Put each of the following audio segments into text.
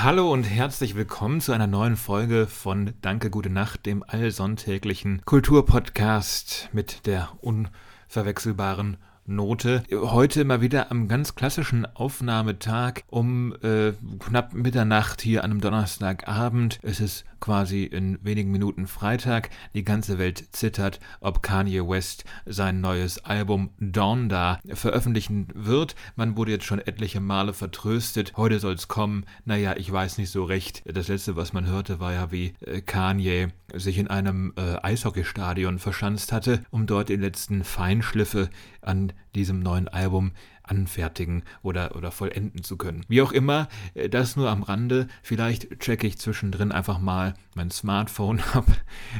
Hallo und herzlich willkommen zu einer neuen Folge von Danke, gute Nacht, dem allsonntäglichen Kulturpodcast mit der unverwechselbaren Note. Heute mal wieder am ganz klassischen Aufnahmetag um äh, knapp Mitternacht hier an einem Donnerstagabend. Es ist quasi in wenigen Minuten Freitag. Die ganze Welt zittert, ob Kanye West sein neues Album Donda veröffentlichen wird. Man wurde jetzt schon etliche Male vertröstet. Heute soll es kommen. Naja, ich weiß nicht so recht. Das letzte, was man hörte, war ja, wie äh, Kanye sich in einem äh, Eishockeystadion verschanzt hatte, um dort die letzten Feinschliffe an diesem neuen Album anfertigen oder, oder vollenden zu können. Wie auch immer, äh, das nur am Rande. Vielleicht checke ich zwischendrin einfach mal mein Smartphone, ob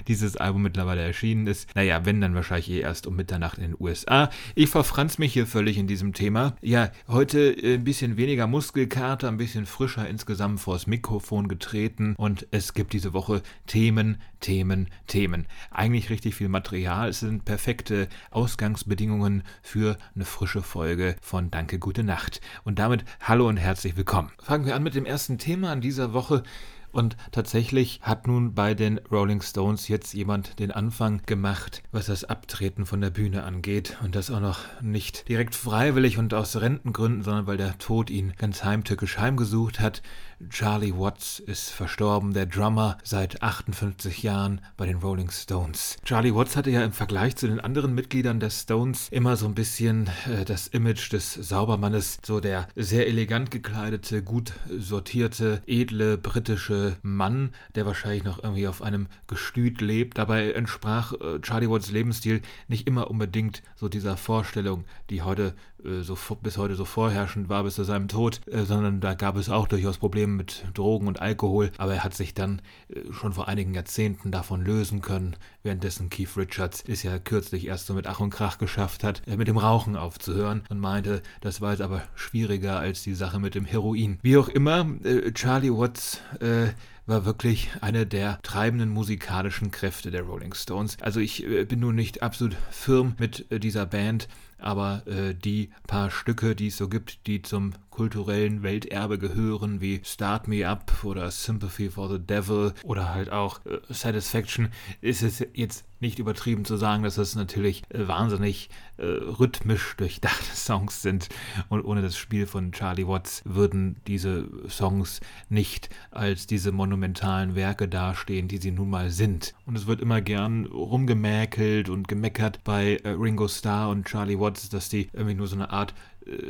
dieses Album mittlerweile erschienen ist. Naja, wenn, dann wahrscheinlich eh erst um Mitternacht in den USA. Ich verfranz mich hier völlig in diesem Thema. Ja, heute äh, ein bisschen weniger Muskelkater, ein bisschen frischer insgesamt vors Mikrofon getreten und es gibt diese Woche Themen, Themen, Themen. Eigentlich richtig viel Material. Es sind perfekte Ausgangsbedingungen für eine frische Folge von von Danke, gute Nacht. Und damit hallo und herzlich willkommen. Fangen wir an mit dem ersten Thema an dieser Woche. Und tatsächlich hat nun bei den Rolling Stones jetzt jemand den Anfang gemacht, was das Abtreten von der Bühne angeht. Und das auch noch nicht direkt freiwillig und aus Rentengründen, sondern weil der Tod ihn ganz heimtückisch heimgesucht hat. Charlie Watts ist verstorben, der Drummer seit 58 Jahren bei den Rolling Stones. Charlie Watts hatte ja im Vergleich zu den anderen Mitgliedern der Stones immer so ein bisschen äh, das Image des Saubermannes, so der sehr elegant gekleidete, gut sortierte, edle britische Mann, der wahrscheinlich noch irgendwie auf einem Gestüt lebt. Dabei entsprach äh, Charlie Watts Lebensstil nicht immer unbedingt so dieser Vorstellung, die heute äh, so, bis heute so vorherrschend war bis zu seinem Tod, äh, sondern da gab es auch durchaus Probleme mit Drogen und Alkohol, aber er hat sich dann äh, schon vor einigen Jahrzehnten davon lösen können, währenddessen Keith Richards es ja kürzlich erst so mit Ach und Krach geschafft hat, mit dem Rauchen aufzuhören und meinte, das war jetzt aber schwieriger als die Sache mit dem Heroin. Wie auch immer, Charlie Watts äh, war wirklich eine der treibenden musikalischen Kräfte der Rolling Stones. Also ich äh, bin nun nicht absolut firm mit äh, dieser Band, aber äh, die paar Stücke, die es so gibt, die zum kulturellen Welterbe gehören, wie Start Me Up oder Sympathy for the Devil oder halt auch äh, Satisfaction, ist es jetzt nicht übertrieben zu sagen, dass es natürlich äh, wahnsinnig äh, rhythmisch durchdachte Songs sind und ohne das Spiel von Charlie Watts würden diese Songs nicht als diese monumentalen Werke dastehen, die sie nun mal sind. Und es wird immer gern rumgemäkelt und gemeckert bei äh, Ringo Starr und Charlie Watts, dass die irgendwie nur so eine Art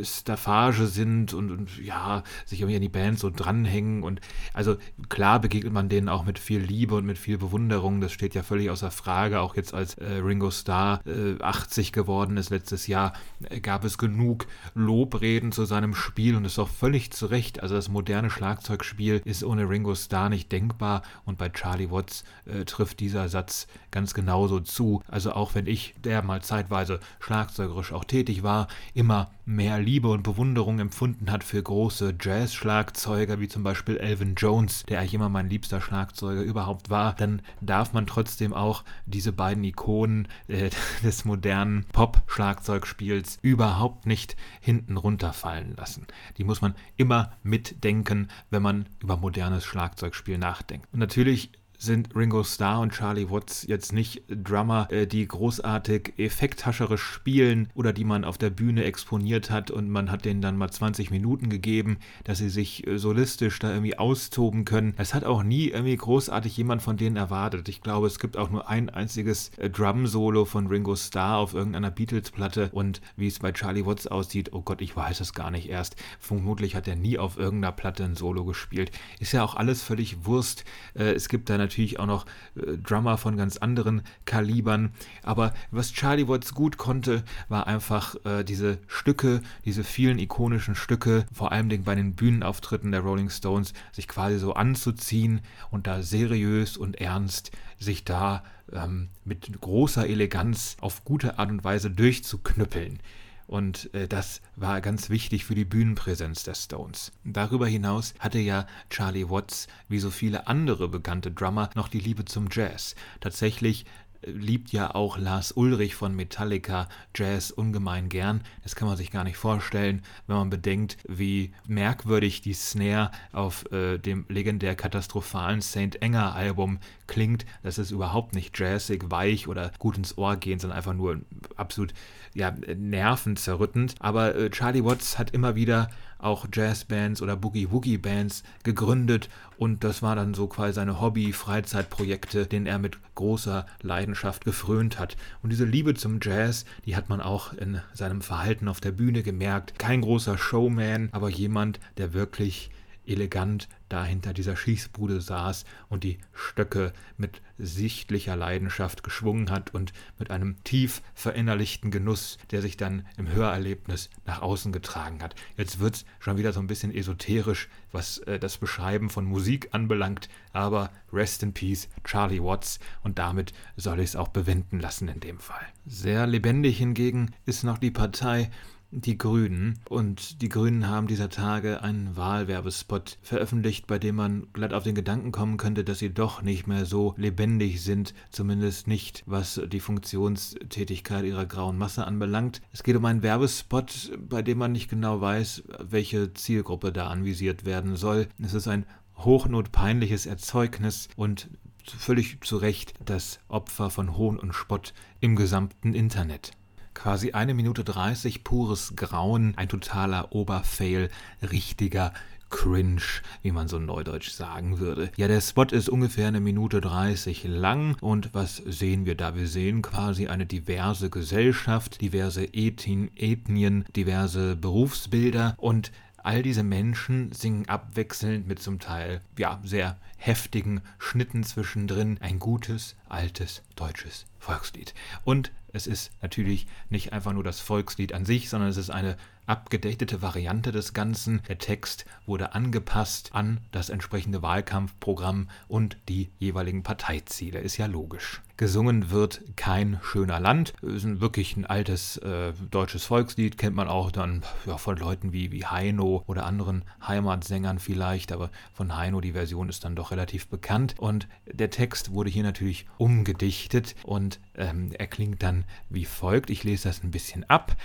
Staffage sind und, und, ja, sich irgendwie an die Band so dranhängen. Und also klar begegnet man denen auch mit viel Liebe und mit viel Bewunderung. Das steht ja völlig außer Frage. Auch jetzt als äh, Ringo Starr äh, 80 geworden ist letztes Jahr, äh, gab es genug Lobreden zu seinem Spiel und ist auch völlig zu Recht. Also das moderne Schlagzeugspiel ist ohne Ringo Starr nicht denkbar und bei Charlie Watts äh, trifft dieser Satz ganz genauso zu. Also auch wenn ich, der mal zeitweise schlagzeugerisch auch tätig war, immer mehr Liebe und Bewunderung empfunden hat für große Jazz-Schlagzeuger, wie zum Beispiel Elvin Jones, der eigentlich immer mein liebster Schlagzeuger überhaupt war, dann darf man trotzdem auch diese beiden Ikonen äh, des modernen Pop-Schlagzeugspiels überhaupt nicht hinten runterfallen lassen. Die muss man immer mitdenken, wenn man über modernes Schlagzeugspiel nachdenkt. Und natürlich sind Ringo Starr und Charlie Watts jetzt nicht Drummer, äh, die großartig effekthascherisch spielen oder die man auf der Bühne exponiert hat und man hat denen dann mal 20 Minuten gegeben, dass sie sich äh, solistisch da irgendwie austoben können. Es hat auch nie irgendwie großartig jemand von denen erwartet. Ich glaube, es gibt auch nur ein einziges äh, Drum-Solo von Ringo Starr auf irgendeiner Beatles-Platte und wie es bei Charlie Watts aussieht, oh Gott, ich weiß es gar nicht erst. Vermutlich hat er nie auf irgendeiner Platte ein Solo gespielt. Ist ja auch alles völlig Wurst. es gibt da natürlich auch noch äh, Drummer von ganz anderen Kalibern. Aber was Charlie Watts gut konnte, war einfach äh, diese Stücke, diese vielen ikonischen Stücke, vor allem bei den Bühnenauftritten der Rolling Stones, sich quasi so anzuziehen und da seriös und ernst sich da ähm, mit großer Eleganz auf gute Art und Weise durchzuknüppeln. Und äh, das war ganz wichtig für die Bühnenpräsenz der Stones. Darüber hinaus hatte ja Charlie Watts, wie so viele andere bekannte Drummer, noch die Liebe zum Jazz. Tatsächlich liebt ja auch Lars Ulrich von Metallica Jazz ungemein gern. Das kann man sich gar nicht vorstellen, wenn man bedenkt, wie merkwürdig die Snare auf äh, dem legendär katastrophalen St. Enger Album klingt. Das ist überhaupt nicht jazzig, weich oder gut ins Ohr gehend, sondern einfach nur absolut ja, nervenzerrüttend. Aber äh, Charlie Watts hat immer wieder auch Jazzbands oder Boogie-Woogie-Bands gegründet und das war dann so quasi seine Hobby-Freizeitprojekte, denen er mit großer Leidenschaft gefrönt hat. Und diese Liebe zum Jazz, die hat man auch in seinem Verhalten auf der Bühne gemerkt. Kein großer Showman, aber jemand, der wirklich elegant da hinter dieser Schießbude saß und die Stöcke mit sichtlicher Leidenschaft geschwungen hat und mit einem tief verinnerlichten Genuss, der sich dann im Hörerlebnis nach außen getragen hat. Jetzt wird es schon wieder so ein bisschen esoterisch, was äh, das Beschreiben von Musik anbelangt, aber Rest in Peace, Charlie Watts, und damit soll ich es auch bewenden lassen in dem Fall. Sehr lebendig hingegen ist noch die Partei, die Grünen. Und die Grünen haben dieser Tage einen Wahlwerbespot veröffentlicht, bei dem man glatt auf den Gedanken kommen könnte, dass sie doch nicht mehr so lebendig sind, zumindest nicht, was die Funktionstätigkeit ihrer grauen Masse anbelangt. Es geht um einen Werbespot, bei dem man nicht genau weiß, welche Zielgruppe da anvisiert werden soll. Es ist ein hochnotpeinliches Erzeugnis und völlig zu Recht das Opfer von Hohn und Spott im gesamten Internet. Quasi eine Minute 30 pures Grauen, ein totaler Oberfail, richtiger Cringe, wie man so neudeutsch sagen würde. Ja, der Spot ist ungefähr eine Minute 30 lang und was sehen wir da? Wir sehen quasi eine diverse Gesellschaft, diverse Ethnien, diverse Berufsbilder und all diese Menschen singen abwechselnd mit zum Teil ja sehr heftigen Schnitten zwischendrin ein gutes altes deutsches Volkslied. Und es ist natürlich nicht einfach nur das Volkslied an sich, sondern es ist eine abgedatete Variante des Ganzen. Der Text wurde angepasst an das entsprechende Wahlkampfprogramm und die jeweiligen Parteiziele. Ist ja logisch. Gesungen wird kein schöner Land. Ist wirklich ein altes äh, deutsches Volkslied, kennt man auch dann ja, von Leuten wie, wie Heino oder anderen Heimatsängern vielleicht, aber von Heino die Version ist dann doch relativ bekannt. Und der Text wurde hier natürlich umgedichtet und ähm, er klingt dann wie folgt. Ich lese das ein bisschen ab.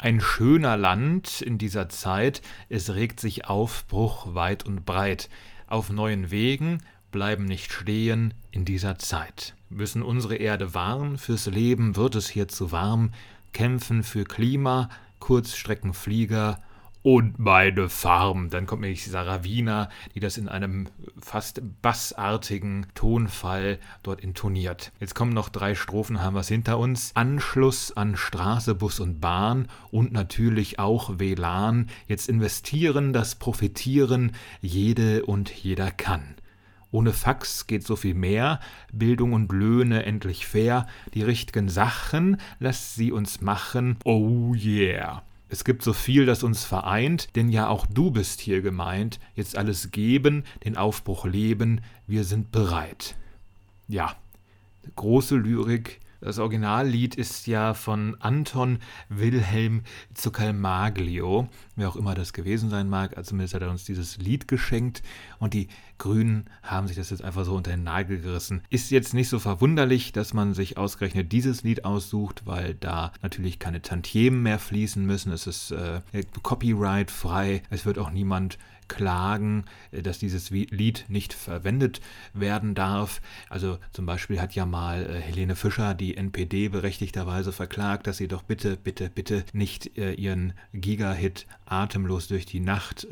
Ein schöner Land in dieser Zeit, es regt sich Aufbruch weit und breit. Auf neuen Wegen bleiben nicht stehen in dieser Zeit. Müssen unsere Erde wahren, fürs Leben wird es hier zu warm, kämpfen für Klima, Kurzstreckenflieger und meine Farm. Dann kommt nämlich Sarah Wiener, die das in einem fast bassartigen Tonfall dort intoniert. Jetzt kommen noch drei Strophen, haben wir es hinter uns. Anschluss an Straße, Bus und Bahn und natürlich auch WLAN. Jetzt investieren, das Profitieren jede und jeder kann. Ohne Fax geht so viel mehr, Bildung und Löhne endlich fair, die richtigen Sachen lasst sie uns machen, oh yeah. Es gibt so viel, das uns vereint, denn ja auch du bist hier gemeint. Jetzt alles geben, den Aufbruch leben, wir sind bereit. Ja, große Lyrik, das Originallied ist ja von Anton Wilhelm Zuckermaglio, wer auch immer das gewesen sein mag. Also zumindest hat er uns dieses Lied geschenkt und die Grünen haben sich das jetzt einfach so unter den Nagel gerissen. Ist jetzt nicht so verwunderlich, dass man sich ausgerechnet dieses Lied aussucht, weil da natürlich keine Tantiemen mehr fließen müssen. Es ist äh, copyright frei. Es wird auch niemand klagen, äh, dass dieses Lied nicht verwendet werden darf. Also zum Beispiel hat ja mal äh, Helene Fischer die NPD berechtigterweise verklagt, dass sie doch bitte, bitte, bitte nicht äh, ihren Giga-Hit Atemlos durch die Nacht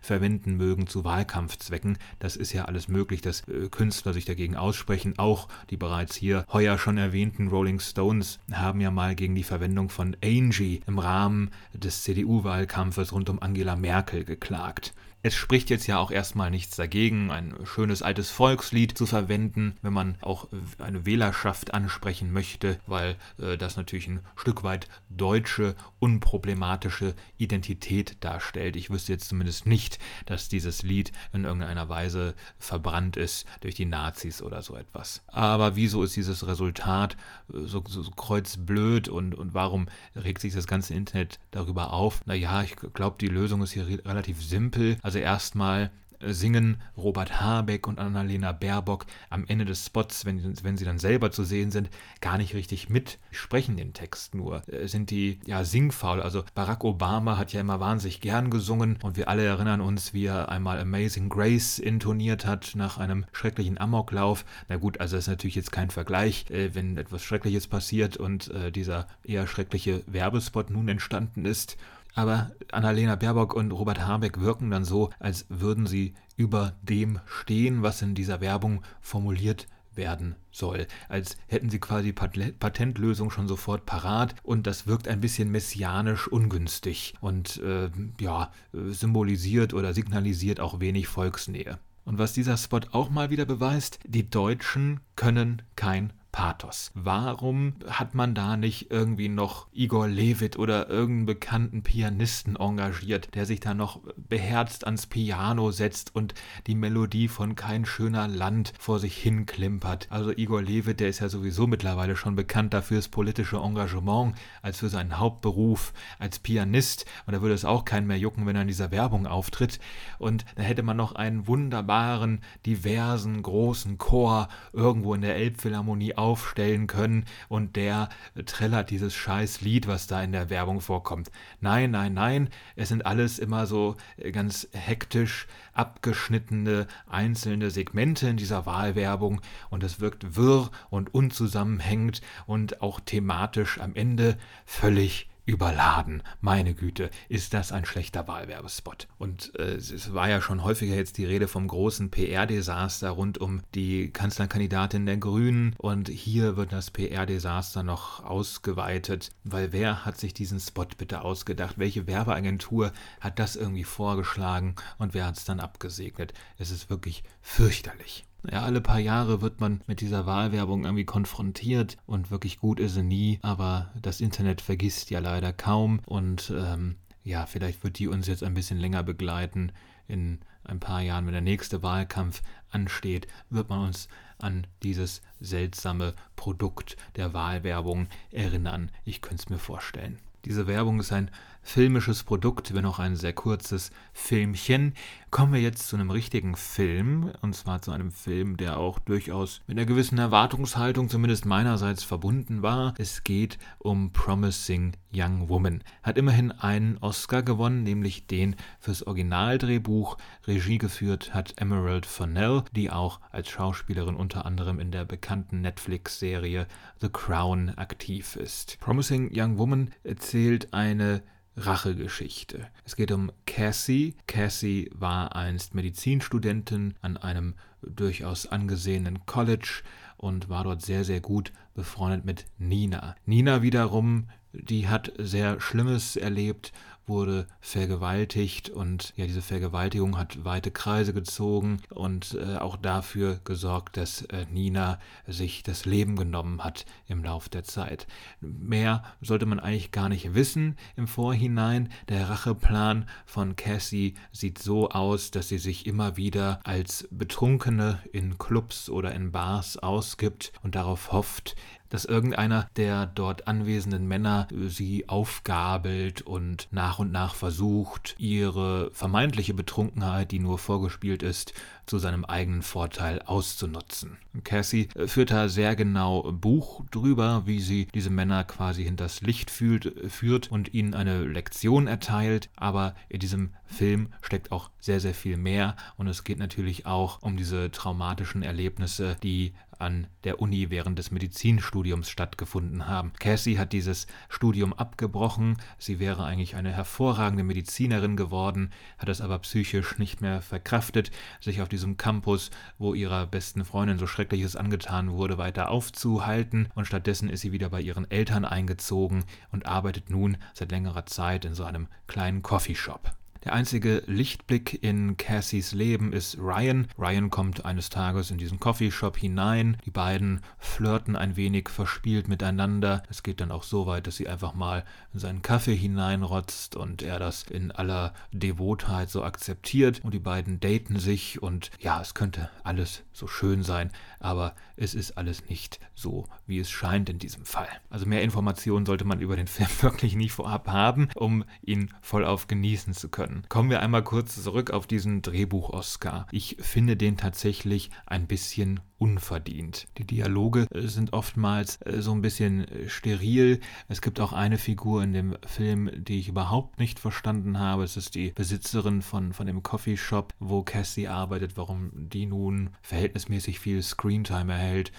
verwenden mögen zu Wahlkampfzwecken. Das ist ja alles möglich, dass Künstler sich dagegen aussprechen. Auch die bereits hier heuer schon erwähnten Rolling Stones haben ja mal gegen die Verwendung von Angie im Rahmen des CDU-Wahlkampfes rund um Angela Merkel geklagt. Es spricht jetzt ja auch erstmal nichts dagegen, ein schönes altes Volkslied zu verwenden, wenn man auch eine Wählerschaft ansprechen möchte, weil äh, das natürlich ein Stück weit deutsche, unproblematische Identität darstellt. Ich wüsste jetzt zumindest nicht, dass dieses Lied in irgendeiner Weise verbrannt ist durch die Nazis oder so etwas. Aber wieso ist dieses Resultat äh, so, so, so kreuzblöd und, und warum regt sich das ganze Internet darüber auf? Naja, ich glaube, die Lösung ist hier relativ simpel. Also also erstmal singen Robert Habeck und Annalena Baerbock am Ende des Spots, wenn, wenn sie dann selber zu sehen sind, gar nicht richtig mit, sprechen den Text nur. Äh, sind die ja singfaul. Also Barack Obama hat ja immer wahnsinnig gern gesungen und wir alle erinnern uns, wie er einmal Amazing Grace intoniert hat nach einem schrecklichen Amoklauf. Na gut, also das ist natürlich jetzt kein Vergleich, äh, wenn etwas Schreckliches passiert und äh, dieser eher schreckliche Werbespot nun entstanden ist. Aber Annalena Baerbock und Robert Habeck wirken dann so, als würden sie über dem stehen, was in dieser Werbung formuliert werden soll, als hätten sie quasi Patentlösung schon sofort parat und das wirkt ein bisschen messianisch ungünstig und äh, ja, symbolisiert oder signalisiert auch wenig Volksnähe. Und was dieser Spot auch mal wieder beweist, die Deutschen können kein Pathos. Warum hat man da nicht irgendwie noch Igor Levit oder irgendeinen bekannten Pianisten engagiert, der sich da noch beherzt ans Piano setzt und die Melodie von Kein schöner Land vor sich hin klimpert? Also Igor Levit, der ist ja sowieso mittlerweile schon bekannt dafür das politische Engagement als für seinen Hauptberuf als Pianist und da würde es auch keinen mehr jucken, wenn er in dieser Werbung auftritt. Und da hätte man noch einen wunderbaren, diversen, großen Chor irgendwo in der Elbphilharmonie aufstellen können und der trällert dieses scheiß Lied, was da in der Werbung vorkommt. Nein, nein, nein, es sind alles immer so äh, ganz hektisch abgeschnittene einzelne Segmente in dieser Wahlwerbung und es wirkt wirr und unzusammenhängend und auch thematisch am Ende völlig überladen. Meine Güte, ist das ein schlechter Wahlwerbespot. Und äh, es war ja schon häufiger jetzt die Rede vom großen PR-Desaster rund um die Kanzlerkandidatin der Grünen. Und hier wird das PR-Desaster noch ausgeweitet, weil wer hat sich diesen Spot bitte ausgedacht? Welche Werbeagentur hat das irgendwie vorgeschlagen und wer hat es dann abgesegnet? Es ist wirklich fürchterlich. Ja, alle paar Jahre wird man mit dieser Wahlwerbung irgendwie konfrontiert und wirklich gut ist sie nie, aber das Internet vergisst ja leider kaum und ähm, ja, vielleicht wird die uns jetzt ein bisschen länger begleiten. In ein paar Jahren, wenn der nächste Wahlkampf ansteht, wird man uns an dieses seltsame Produkt der Wahlwerbung erinnern. Ich könnte es mir vorstellen. Diese Werbung ist ein filmisches Produkt, wenn auch ein sehr kurzes Filmchen. Kommen wir jetzt zu einem richtigen Film, und zwar zu einem Film, der auch durchaus mit einer gewissen Erwartungshaltung, zumindest meinerseits, verbunden war. Es geht um Promising Young Woman. Hat immerhin einen Oscar gewonnen, nämlich den fürs Originaldrehbuch. Regie geführt hat Emerald Fennell, die auch als Schauspielerin unter anderem in der bekannten Netflix-Serie The Crown aktiv ist. Promising Young Woman erzählt eine Rachegeschichte. Es geht um Cassie. Cassie war einst Medizinstudentin an einem durchaus angesehenen College und war dort sehr, sehr gut befreundet mit Nina. Nina wiederum, die hat sehr Schlimmes erlebt wurde vergewaltigt und ja, diese Vergewaltigung hat weite Kreise gezogen und äh, auch dafür gesorgt, dass äh, Nina sich das Leben genommen hat im Lauf der Zeit. Mehr sollte man eigentlich gar nicht wissen im Vorhinein. Der Racheplan von Cassie sieht so aus, dass sie sich immer wieder als Betrunkene in Clubs oder in Bars ausgibt und darauf hofft, dass irgendeiner der dort anwesenden Männer sie aufgabelt und nach und nach versucht, ihre vermeintliche Betrunkenheit, die nur vorgespielt ist, zu seinem eigenen Vorteil auszunutzen. Cassie führt da sehr genau Buch drüber, wie sie diese Männer quasi hinters Licht fühlt, führt und ihnen eine Lektion erteilt, aber in diesem Film steckt auch sehr, sehr viel mehr und es geht natürlich auch um diese traumatischen Erlebnisse, die an der Uni während des Medizinstudiums stattgefunden haben. Cassie hat dieses Studium abgebrochen, sie wäre eigentlich eine hervorragende Medizinerin geworden, hat es aber psychisch nicht mehr verkraftet, sich auf diesem Campus, wo ihrer besten Freundin so Schreckliches angetan wurde, weiter aufzuhalten und stattdessen ist sie wieder bei ihren Eltern eingezogen und arbeitet nun seit längerer Zeit in so einem kleinen Coffeeshop. Der einzige Lichtblick in Cassies Leben ist Ryan. Ryan kommt eines Tages in diesen Coffeeshop hinein. Die beiden flirten ein wenig verspielt miteinander. Es geht dann auch so weit, dass sie einfach mal in seinen Kaffee hineinrotzt und er das in aller Devotheit so akzeptiert und die beiden daten sich und ja, es könnte alles so schön sein, aber es ist alles nicht so, wie es scheint in diesem Fall. Also mehr Informationen sollte man über den Film wirklich nicht vorab haben, um ihn vollauf genießen zu können. Können. Kommen wir einmal kurz zurück auf diesen Drehbuch-Oscar. Ich finde den tatsächlich ein bisschen unverdient. Die Dialoge äh, sind oftmals äh, so ein bisschen äh, steril. Es gibt auch eine Figur in dem Film, die ich überhaupt nicht verstanden habe. Es ist die Besitzerin von, von dem Coffeeshop, wo Cassie arbeitet, warum die nun verhältnismäßig viel Screentime erhält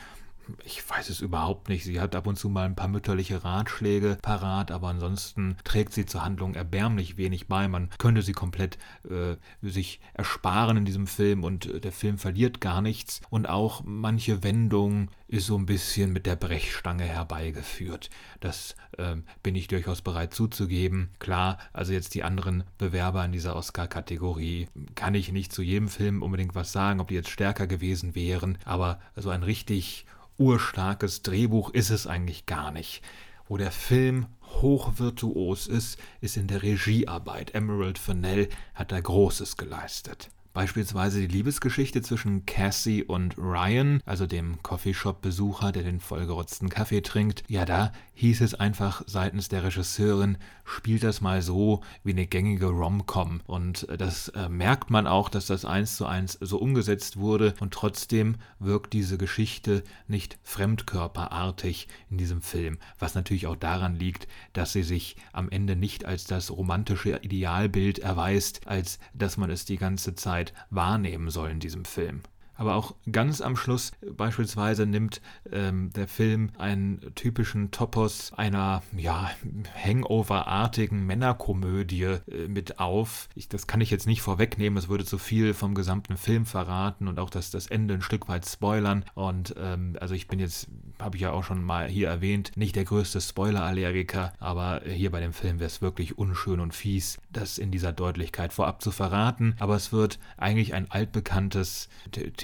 ich weiß es überhaupt nicht. Sie hat ab und zu mal ein paar mütterliche Ratschläge parat, aber ansonsten trägt sie zur Handlung erbärmlich wenig bei. Man könnte sie komplett äh, sich ersparen in diesem Film und äh, der Film verliert gar nichts. Und auch manche Wendung ist so ein bisschen mit der Brechstange herbeigeführt. Das äh, bin ich durchaus bereit zuzugeben. Klar, also jetzt die anderen Bewerber in dieser Oscar-Kategorie kann ich nicht zu jedem Film unbedingt was sagen, ob die jetzt stärker gewesen wären, aber so ein richtig urstarkes Drehbuch ist es eigentlich gar nicht. Wo der Film hochvirtuos ist, ist in der Regiearbeit. Emerald Fennell hat da Großes geleistet. Beispielsweise die Liebesgeschichte zwischen Cassie und Ryan, also dem Coffeeshop-Besucher, der den vollgerotzten Kaffee trinkt. Ja, da hieß es einfach seitens der Regisseurin, spielt das mal so wie eine gängige Rom-Com. Und äh, das äh, merkt man auch, dass das eins zu eins so umgesetzt wurde und trotzdem wirkt diese Geschichte nicht fremdkörperartig in diesem Film, was natürlich auch daran liegt, dass sie sich am Ende nicht als das romantische Idealbild erweist, als dass man es die ganze Zeit Zeit wahrnehmen soll in diesem Film. Aber auch ganz am Schluss beispielsweise nimmt ähm, der Film einen typischen Topos einer ja, Hangover-artigen Männerkomödie äh, mit auf. Ich, das kann ich jetzt nicht vorwegnehmen, es würde zu viel vom gesamten Film verraten und auch das, das Ende ein Stück weit spoilern. Und ähm, also ich bin jetzt, habe ich ja auch schon mal hier erwähnt, nicht der größte Spoiler-Allergiker, aber hier bei dem Film wäre es wirklich unschön und fies, das in dieser Deutlichkeit vorab zu verraten. Aber es wird eigentlich ein altbekanntes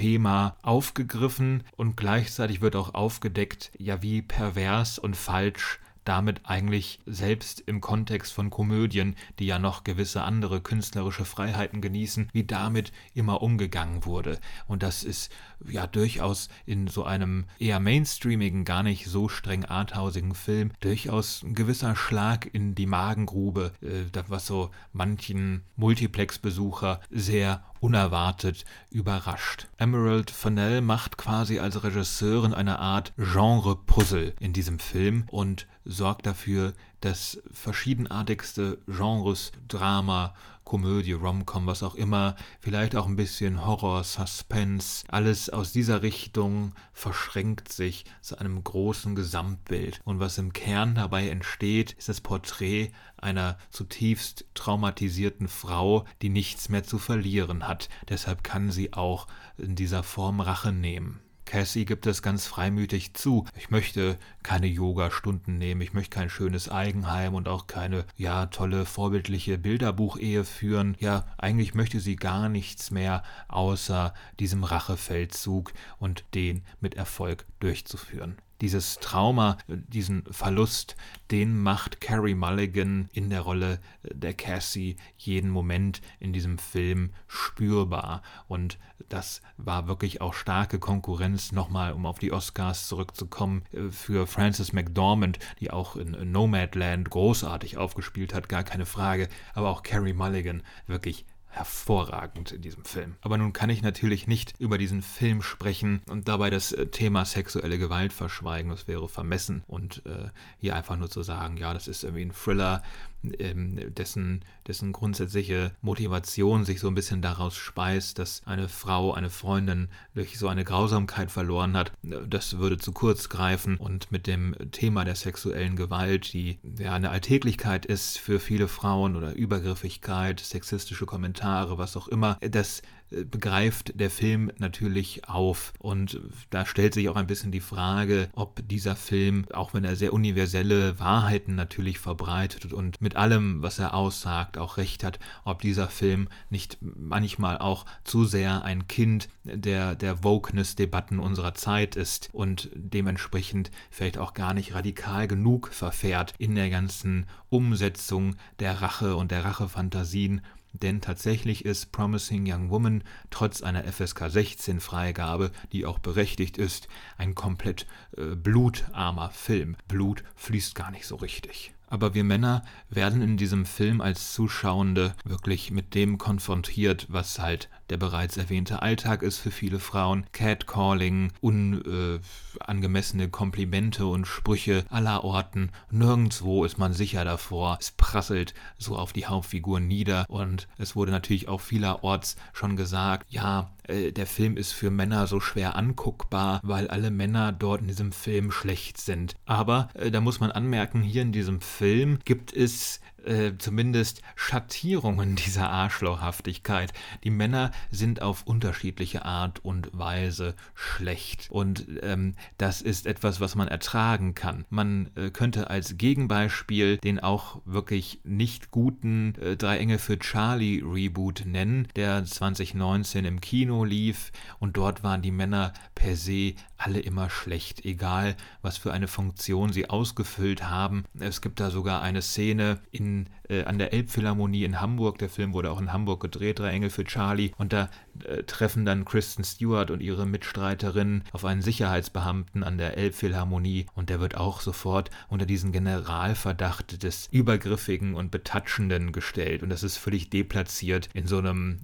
Thema aufgegriffen und gleichzeitig wird auch aufgedeckt, ja wie pervers und falsch damit eigentlich selbst im Kontext von Komödien, die ja noch gewisse andere künstlerische Freiheiten genießen, wie damit immer umgegangen wurde. Und das ist ja durchaus in so einem eher mainstreamigen, gar nicht so streng arthausigen Film durchaus ein gewisser Schlag in die Magengrube, äh, was so manchen Multiplex-Besucher sehr unerwartet überrascht. Emerald Fennell macht quasi als Regisseurin eine Art Genre-Puzzle in diesem Film und sorgt dafür, dass verschiedenartigste Genres, Drama, Komödie, Rom-Com, was auch immer, vielleicht auch ein bisschen Horror, Suspense, alles aus dieser Richtung verschränkt sich zu einem großen Gesamtbild. Und was im Kern dabei entsteht, ist das Porträt einer zutiefst traumatisierten Frau, die nichts mehr zu verlieren hat. Deshalb kann sie auch in dieser Form Rache nehmen. Cassie gibt es ganz freimütig zu. Ich möchte keine Yoga-Stunden nehmen, ich möchte kein schönes Eigenheim und auch keine, ja, tolle, vorbildliche Bilderbuchehe führen. Ja, eigentlich möchte sie gar nichts mehr, außer diesem Rachefeldzug und den mit Erfolg durchzuführen dieses Trauma, diesen Verlust, den macht Carrie Mulligan in der Rolle der Cassie jeden Moment in diesem Film spürbar. Und das war wirklich auch starke Konkurrenz, nochmal um auf die Oscars zurückzukommen, für Frances McDormand, die auch in Nomadland großartig aufgespielt hat, gar keine Frage. Aber auch Carrie Mulligan wirklich hervorragend in diesem Film. Aber nun kann ich natürlich nicht über diesen Film sprechen und dabei das äh, Thema sexuelle Gewalt verschweigen. Das wäre vermessen. Und äh, hier einfach nur zu sagen, ja, das ist irgendwie ein Thriller, dessen, dessen grundsätzliche Motivation sich so ein bisschen daraus speist, dass eine Frau, eine Freundin durch so eine Grausamkeit verloren hat, das würde zu kurz greifen. Und mit dem Thema der sexuellen Gewalt, die ja eine Alltäglichkeit ist für viele Frauen oder Übergriffigkeit, sexistische Kommentare, was auch immer, das begreift der Film natürlich auf. Und da stellt sich auch ein bisschen die Frage, ob dieser Film, auch wenn er sehr universelle Wahrheiten natürlich verbreitet und mit allem, was er aussagt, auch recht hat, ob dieser Film nicht manchmal auch zu sehr ein Kind der, der Wokeness-Debatten unserer Zeit ist und dementsprechend vielleicht auch gar nicht radikal genug verfährt in der ganzen Umsetzung der Rache und der Rachefantasien denn tatsächlich ist Promising Young Woman trotz einer FSK 16 Freigabe, die auch berechtigt ist, ein komplett äh, blutarmer Film. Blut fließt gar nicht so richtig. Aber wir Männer werden in diesem Film als Zuschauende wirklich mit dem konfrontiert, was halt der bereits erwähnte Alltag ist für viele Frauen. Catcalling, unangemessene äh, Komplimente und Sprüche aller Orten. Nirgendwo ist man sicher davor. Es prasselt so auf die Hauptfigur nieder und es wurde natürlich auch vielerorts schon gesagt, ja, äh, der Film ist für Männer so schwer anguckbar, weil alle Männer dort in diesem Film schlecht sind. Aber äh, da muss man anmerken, hier in diesem Film gibt es äh, zumindest Schattierungen dieser Arschlochhaftigkeit. Die Männer sind auf unterschiedliche Art und Weise schlecht. Und ähm, das ist etwas, was man ertragen kann. Man äh, könnte als Gegenbeispiel den auch wirklich nicht guten äh, Drei Engel für Charlie Reboot nennen, der 2019 im Kino lief. Und dort waren die Männer per se alle immer schlecht, egal was für eine Funktion sie ausgefüllt haben. Es gibt da sogar eine Szene in, äh, an der Elbphilharmonie in Hamburg. Der Film wurde auch in Hamburg gedreht, Drei Engel für Charlie. Und da äh, treffen dann Kristen Stewart und ihre Mitstreiterin auf einen Sicherheitsbeamten an der Elbphilharmonie. Und der wird auch sofort unter diesen Generalverdacht des Übergriffigen und Betatschenden gestellt. Und das ist völlig deplatziert in so einem,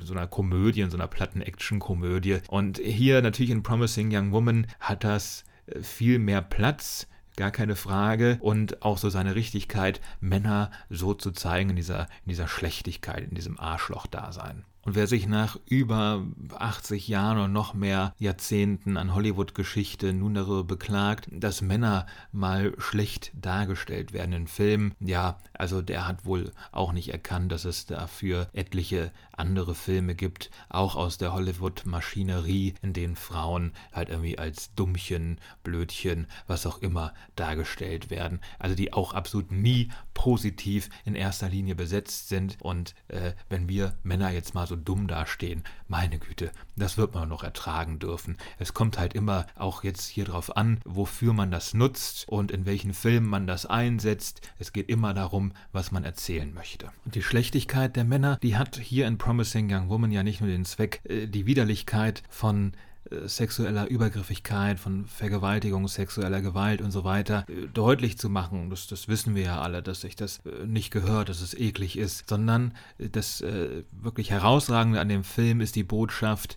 so einer Komödie, in so einer platten Action-Komödie. Und hier natürlich in Promising Young Woman hat das äh, viel mehr Platz gar keine Frage. Und auch so seine Richtigkeit, Männer so zu zeigen in dieser, in dieser Schlechtigkeit, in diesem Arschloch-Dasein. Und wer sich nach über 80 Jahren und noch mehr Jahrzehnten an Hollywood-Geschichte nun darüber beklagt, dass Männer mal schlecht dargestellt werden in Filmen, ja, also der hat wohl auch nicht erkannt, dass es dafür etliche andere Filme gibt, auch aus der Hollywood-Maschinerie, in denen Frauen halt irgendwie als Dummchen, Blödchen, was auch immer dargestellt werden. Also die auch absolut nie positiv in erster Linie besetzt sind. Und äh, wenn wir Männer jetzt mal so dumm dastehen. Meine Güte, das wird man noch ertragen dürfen. Es kommt halt immer auch jetzt hier drauf an, wofür man das nutzt und in welchen Filmen man das einsetzt. Es geht immer darum, was man erzählen möchte. Und die Schlechtigkeit der Männer, die hat hier in Promising Young Woman ja nicht nur den Zweck, äh, die Widerlichkeit von sexueller Übergriffigkeit, von Vergewaltigung, sexueller Gewalt und so weiter äh, deutlich zu machen. Das, das wissen wir ja alle, dass sich das äh, nicht gehört, dass es eklig ist, sondern das wirklich Herausragende an dem Film ist die Botschaft,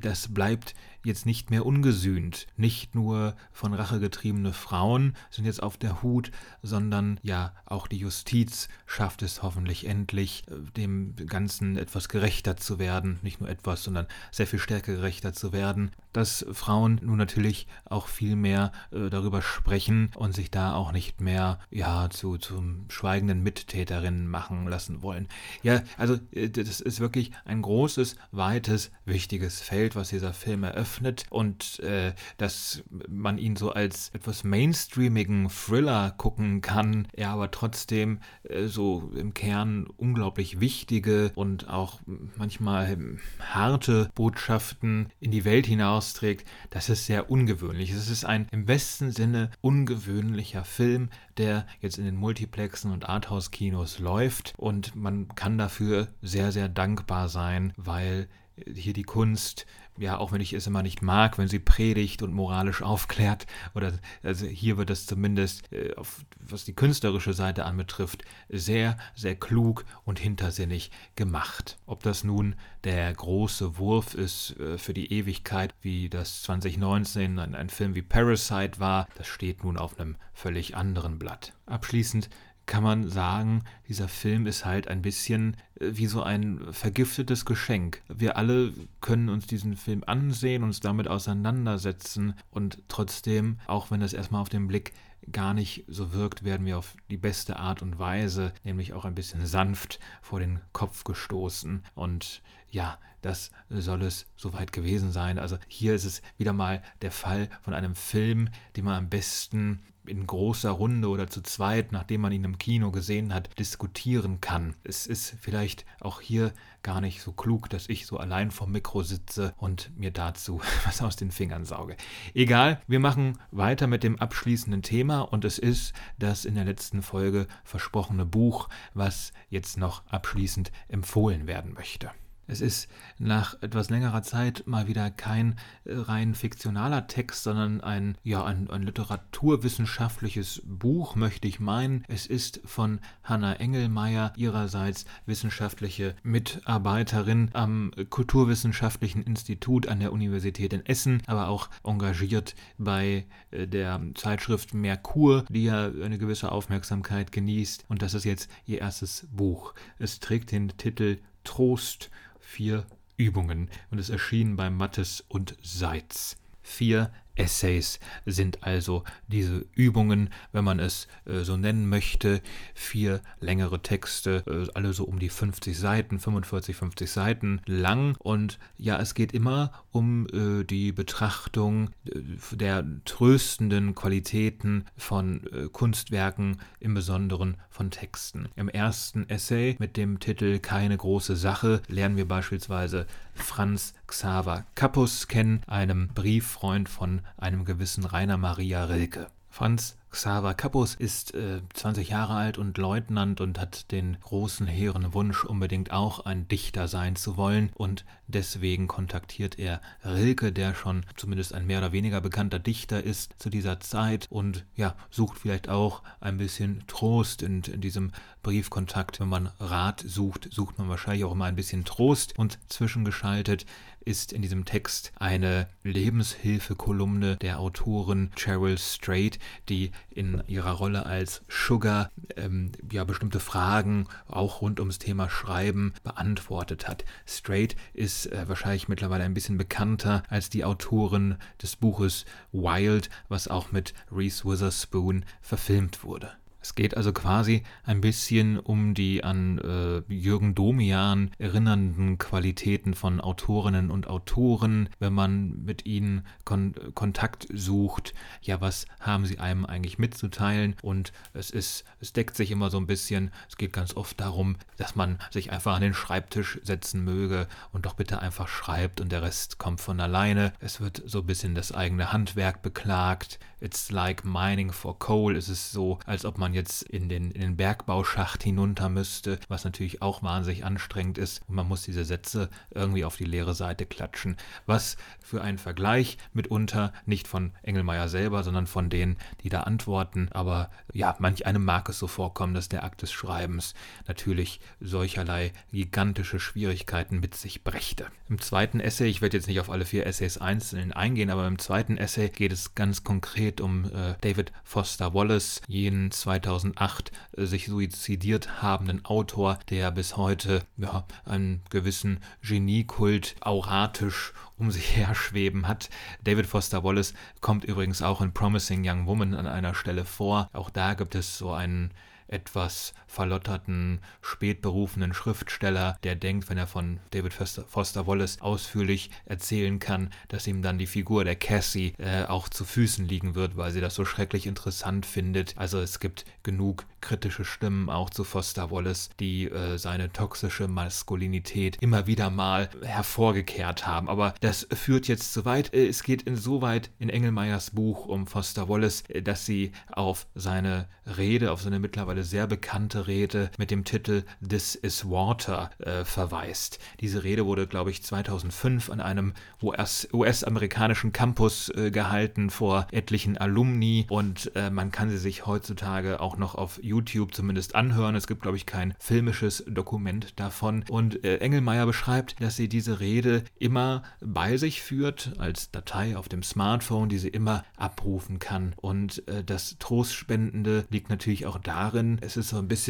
das bleibt jetzt nicht mehr ungesühnt. Nicht nur von Rache getriebene Frauen sind jetzt auf der Hut, sondern ja auch die Justiz schafft es hoffentlich endlich, äh, dem Ganzen etwas gerechter zu werden. Nicht nur etwas, sondern sehr viel stärker gerechter zu werden. Dass Frauen nun natürlich auch viel mehr äh, darüber sprechen und sich da auch nicht mehr ja zu zum schweigenden Mittäterinnen machen lassen wollen. Ja, also äh, das ist wirklich ein großes, weites, wichtiges Feld, was dieser Film eröffnet eröffnet und äh, dass man ihn so als etwas mainstreamigen Thriller gucken kann, er aber trotzdem äh, so im Kern unglaublich wichtige und auch manchmal harte Botschaften in die Welt hinausträgt, das ist sehr ungewöhnlich. Es ist ein im besten Sinne ungewöhnlicher Film, der jetzt in den Multiplexen und Arthouse-Kinos läuft und man kann dafür sehr, sehr dankbar sein, weil hier die Kunst ja, auch wenn ich es immer nicht mag, wenn sie predigt und moralisch aufklärt, oder also hier wird es zumindest, äh, auf, was die künstlerische Seite anbetrifft, sehr, sehr klug und hintersinnig gemacht. Ob das nun der große Wurf ist äh, für die Ewigkeit, wie das 2019 ein, ein Film wie Parasite war, das steht nun auf einem völlig anderen Blatt. Abschließend kann man sagen, dieser Film ist halt ein bisschen äh, wie so ein vergiftetes Geschenk. Wir alle können uns diesen Film ansehen, uns damit auseinandersetzen und trotzdem, auch wenn es erstmal auf den Blick gar nicht so wirkt, werden wir auf die beste Art und Weise, nämlich auch ein bisschen sanft vor den Kopf gestoßen. Und ja, das soll es soweit gewesen sein. Also hier ist es wieder mal der Fall von einem Film, den man am besten in großer Runde oder zu zweit, nachdem man ihn im Kino gesehen hat, diskutieren kann. Es ist vielleicht auch hier gar nicht so klug, dass ich so allein vom Mikro sitze und mir dazu was aus den Fingern sauge. Egal, wir machen weiter mit dem abschließenden Thema und es ist das in der letzten Folge versprochene Buch, was jetzt noch abschließend empfohlen werden möchte. Es ist nach etwas längerer Zeit mal wieder kein äh, rein fiktionaler Text, sondern ein, ja, ein, ein literaturwissenschaftliches Buch, möchte ich meinen. Es ist von Hanna Engelmeier, ihrerseits wissenschaftliche Mitarbeiterin am Kulturwissenschaftlichen Institut an der Universität in Essen, aber auch engagiert bei äh, der Zeitschrift Merkur, die ja eine gewisse Aufmerksamkeit genießt. Und das ist jetzt ihr erstes Buch. Es trägt den Titel Trost vier Übungen und es erschien bei Mattes und Seitz. Vier Essays sind also diese Übungen, wenn man es äh, so nennen möchte. Vier längere Texte, äh, alle so um die 50 Seiten, 45, 50 Seiten lang. Und ja, es geht immer um äh, die Betrachtung äh, der tröstenden Qualitäten von äh, Kunstwerken, im Besonderen von Texten. Im ersten Essay mit dem Titel Keine große Sache lernen wir beispielsweise Franz Xaver Kappus kennen, einem Brieffreund von einem gewissen Rainer Maria Rilke. Franz Xaver Kappus ist äh, 20 Jahre alt und Leutnant und hat den großen hehren Wunsch, unbedingt auch ein Dichter sein zu wollen. Und deswegen kontaktiert er Rilke, der schon zumindest ein mehr oder weniger bekannter Dichter ist zu dieser Zeit und ja, sucht vielleicht auch ein bisschen Trost in, in diesem Briefkontakt. Wenn man Rat sucht, sucht man wahrscheinlich auch immer ein bisschen Trost und zwischengeschaltet ist in diesem Text eine Lebenshilfekolumne der Autorin Cheryl Strait, die in ihrer Rolle als Sugar ähm, ja bestimmte Fragen auch rund ums Thema Schreiben beantwortet hat. Strait ist äh, wahrscheinlich mittlerweile ein bisschen bekannter als die Autorin des Buches Wild, was auch mit Reese Witherspoon verfilmt wurde. Es geht also quasi ein bisschen um die an äh, Jürgen Domian erinnernden Qualitäten von Autorinnen und Autoren, wenn man mit ihnen Kon Kontakt sucht. Ja, was haben sie einem eigentlich mitzuteilen? Und es ist, es deckt sich immer so ein bisschen. Es geht ganz oft darum, dass man sich einfach an den Schreibtisch setzen möge und doch bitte einfach schreibt und der Rest kommt von alleine. Es wird so ein bisschen das eigene Handwerk beklagt. It's like mining for coal. Es ist so, als ob man jetzt in den, in den Bergbauschacht hinunter müsste, was natürlich auch wahnsinnig anstrengend ist. Und man muss diese Sätze irgendwie auf die leere Seite klatschen. Was für ein Vergleich mitunter nicht von Engelmeier selber, sondern von denen, die da antworten. Aber ja, manch einem mag es so vorkommen, dass der Akt des Schreibens natürlich solcherlei gigantische Schwierigkeiten mit sich brächte. Im zweiten Essay, ich werde jetzt nicht auf alle vier Essays einzeln eingehen, aber im zweiten Essay geht es ganz konkret um äh, David Foster Wallace, jenen 2000 2008 äh, sich suizidiert habenden Autor, der bis heute ja, einen gewissen Geniekult auratisch um sich her schweben hat. David Foster Wallace kommt übrigens auch in Promising Young Woman an einer Stelle vor. Auch da gibt es so einen etwas verlotterten, spätberufenen Schriftsteller, der denkt, wenn er von David Foster, Wallace ausführlich erzählen kann, dass ihm dann die Figur der Cassie äh, auch zu Füßen liegen wird, weil sie das so schrecklich interessant findet. Also es gibt genug kritische Stimmen auch zu Foster Wallace, die äh, seine toxische Maskulinität immer wieder mal hervorgekehrt haben. Aber das führt jetzt zu weit. Äh, es geht insoweit in Engelmeyers Buch um Foster Wallace, äh, dass sie auf seine Rede, auf seine mittlerweile sehr bekannte Rede mit dem Titel This is Water äh, verweist. Diese Rede wurde, glaube ich, 2005 an einem US-amerikanischen Campus äh, gehalten vor etlichen Alumni und äh, man kann sie sich heutzutage auch noch auf YouTube zumindest anhören. Es gibt, glaube ich, kein filmisches Dokument davon. Und äh, Engelmeier beschreibt, dass sie diese Rede immer bei sich führt, als Datei auf dem Smartphone, die sie immer abrufen kann. Und äh, das Trostspendende liegt natürlich auch darin, es ist so ein bisschen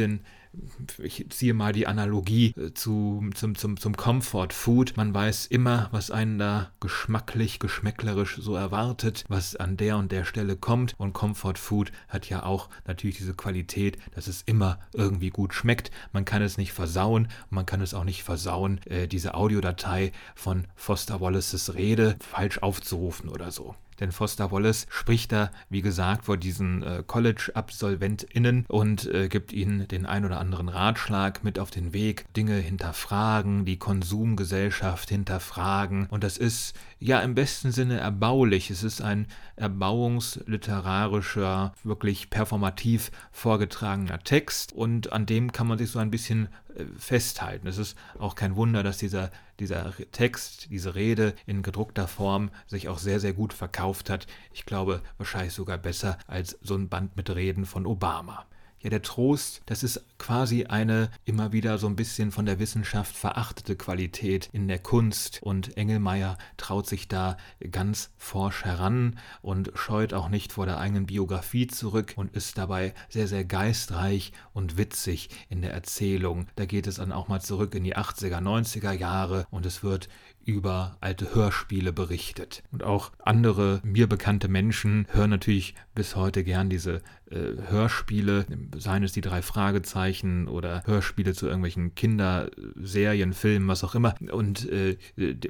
ich ziehe mal die Analogie äh, zu, zum, zum, zum Comfort Food. Man weiß immer, was einen da geschmacklich, geschmäcklerisch so erwartet, was an der und der Stelle kommt. Und Comfort Food hat ja auch natürlich diese Qualität, dass es immer irgendwie gut schmeckt. Man kann es nicht versauen man kann es auch nicht versauen, äh, diese Audiodatei von Foster Wallaces Rede falsch aufzurufen oder so. Denn Foster Wallace spricht da, wie gesagt, vor diesen äh, College-AbsolventInnen und äh, gibt ihnen den ein oder anderen Ratschlag mit auf den Weg. Dinge hinterfragen, die Konsumgesellschaft hinterfragen. Und das ist ja im besten Sinne erbaulich. Es ist ein erbauungsliterarischer, wirklich performativ vorgetragener Text und an dem kann man sich so ein bisschen festhalten. Es ist auch kein Wunder, dass dieser, dieser Text, diese Rede in gedruckter Form sich auch sehr, sehr gut verkauft hat. Ich glaube wahrscheinlich sogar besser als so ein Band mit Reden von Obama. Ja, der Trost, das ist quasi eine immer wieder so ein bisschen von der Wissenschaft verachtete Qualität in der Kunst und Engelmeier traut sich da ganz forsch heran und scheut auch nicht vor der eigenen Biografie zurück und ist dabei sehr, sehr geistreich und witzig in der Erzählung. Da geht es dann auch mal zurück in die 80er, 90er Jahre und es wird über alte Hörspiele berichtet. Und auch andere mir bekannte Menschen hören natürlich bis heute gern diese Hörspiele, seien es die drei Fragezeichen oder Hörspiele zu irgendwelchen Kinderserien, Filmen, was auch immer. Und äh,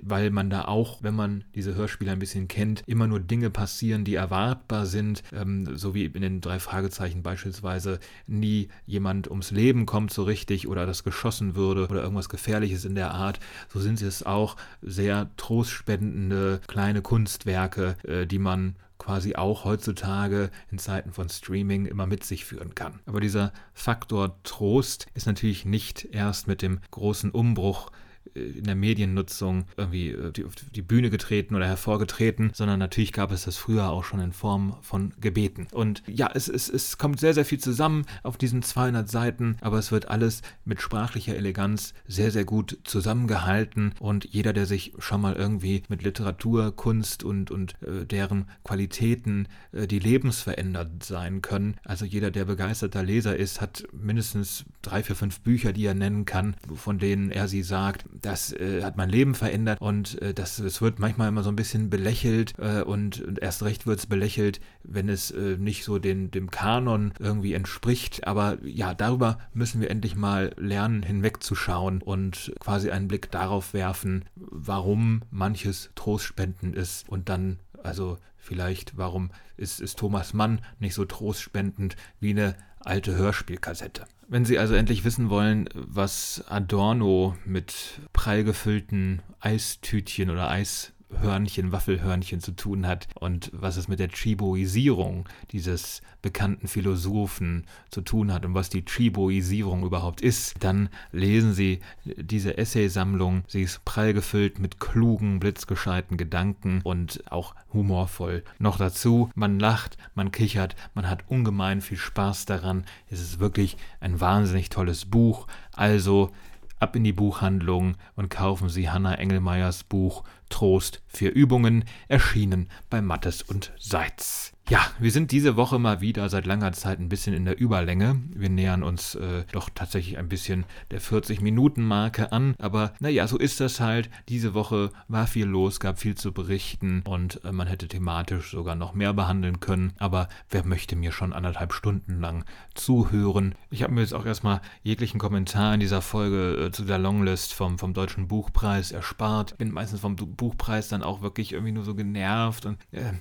weil man da auch, wenn man diese Hörspiele ein bisschen kennt, immer nur Dinge passieren, die erwartbar sind, ähm, so wie in den drei Fragezeichen beispielsweise nie jemand ums Leben kommt so richtig oder das geschossen würde oder irgendwas Gefährliches in der Art, so sind es auch sehr trostspendende kleine Kunstwerke, äh, die man quasi auch heutzutage in Zeiten von Streaming immer mit sich führen kann. Aber dieser Faktor Trost ist natürlich nicht erst mit dem großen Umbruch in der Mediennutzung irgendwie äh, auf die Bühne getreten oder hervorgetreten, sondern natürlich gab es das früher auch schon in Form von Gebeten. Und ja, es, es, es kommt sehr, sehr viel zusammen auf diesen 200 Seiten, aber es wird alles mit sprachlicher Eleganz sehr, sehr gut zusammengehalten. Und jeder, der sich schon mal irgendwie mit Literatur, Kunst und, und äh, deren Qualitäten, äh, die lebensverändert sein können, also jeder, der begeisterter Leser ist, hat mindestens drei, vier, fünf Bücher, die er nennen kann, von denen er sie sagt, das äh, hat mein Leben verändert und äh, das, das wird manchmal immer so ein bisschen belächelt äh, und, und, erst recht wird es belächelt, wenn es äh, nicht so den, dem Kanon irgendwie entspricht. Aber ja, darüber müssen wir endlich mal lernen, hinwegzuschauen und quasi einen Blick darauf werfen, warum manches Trostspenden ist und dann also vielleicht, warum ist, ist Thomas Mann nicht so trostspendend wie eine alte Hörspielkassette. Wenn Sie also endlich wissen wollen, was Adorno mit prall gefüllten Eistütchen oder Eis Hörnchen, Waffelhörnchen zu tun hat und was es mit der Chiboisierung dieses bekannten Philosophen zu tun hat und was die Chiboisierung überhaupt ist, dann lesen Sie diese Essaysammlung. Sie ist prall gefüllt mit klugen, blitzgescheiten Gedanken und auch humorvoll. Noch dazu, man lacht, man kichert, man hat ungemein viel Spaß daran. Es ist wirklich ein wahnsinnig tolles Buch. Also Ab in die Buchhandlung und kaufen Sie Hanna Engelmeyers Buch Trost für Übungen, erschienen bei Mattes und Seitz. Ja, wir sind diese Woche mal wieder seit langer Zeit ein bisschen in der Überlänge. Wir nähern uns äh, doch tatsächlich ein bisschen der 40-Minuten-Marke an. Aber naja, so ist das halt. Diese Woche war viel los, gab viel zu berichten und äh, man hätte thematisch sogar noch mehr behandeln können. Aber wer möchte mir schon anderthalb Stunden lang zuhören? Ich habe mir jetzt auch erstmal jeglichen Kommentar in dieser Folge äh, zu der Longlist vom, vom Deutschen Buchpreis erspart. Bin meistens vom Buchpreis dann auch wirklich irgendwie nur so genervt und äh,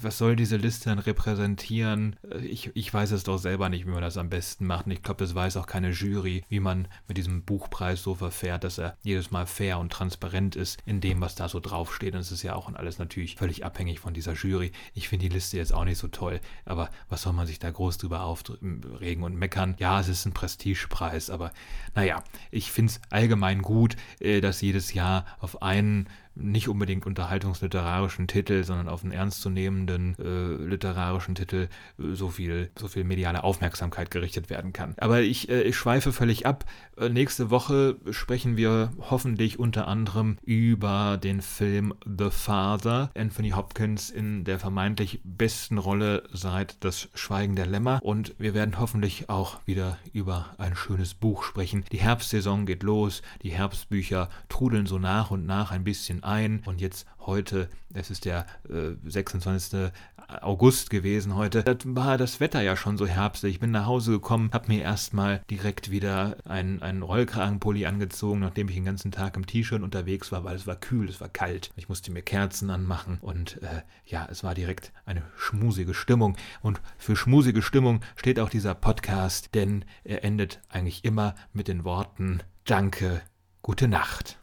was soll diese Liste? Liste dann repräsentieren. Äh, ich, ich weiß es doch selber nicht, wie man das am besten macht. Und ich glaube, das weiß auch keine Jury, wie man mit diesem Buchpreis so verfährt, dass er jedes Mal fair und transparent ist in dem, was da so draufsteht. Und es ist ja auch alles natürlich völlig abhängig von dieser Jury. Ich finde die Liste jetzt auch nicht so toll, aber was soll man sich da groß drüber aufregen und meckern? Ja, es ist ein Prestigepreis, aber naja, ich finde es allgemein gut, äh, dass jedes Jahr auf einen nicht unbedingt unterhaltungsliterarischen Titel, sondern auf einen ernstzunehmenden äh, literarischen Titel äh, so viel, so viel mediale Aufmerksamkeit gerichtet werden kann. Aber ich, äh, ich schweife völlig ab. Äh, nächste Woche sprechen wir hoffentlich unter anderem über den Film The Father. Anthony Hopkins in der vermeintlich besten Rolle seit Das Schweigen der Lämmer. Und wir werden hoffentlich auch wieder über ein schönes Buch sprechen. Die Herbstsaison geht los. Die Herbstbücher trudeln so nach und nach ein bisschen ein. Und jetzt heute, es ist der äh, 26. August gewesen heute, da war das Wetter ja schon so herbstlich. Ich bin nach Hause gekommen, habe mir erstmal direkt wieder einen, einen Rollkragenpulli angezogen, nachdem ich den ganzen Tag im T-Shirt unterwegs war, weil es war kühl, es war kalt. Ich musste mir Kerzen anmachen und äh, ja, es war direkt eine schmusige Stimmung. Und für schmusige Stimmung steht auch dieser Podcast, denn er endet eigentlich immer mit den Worten Danke, gute Nacht.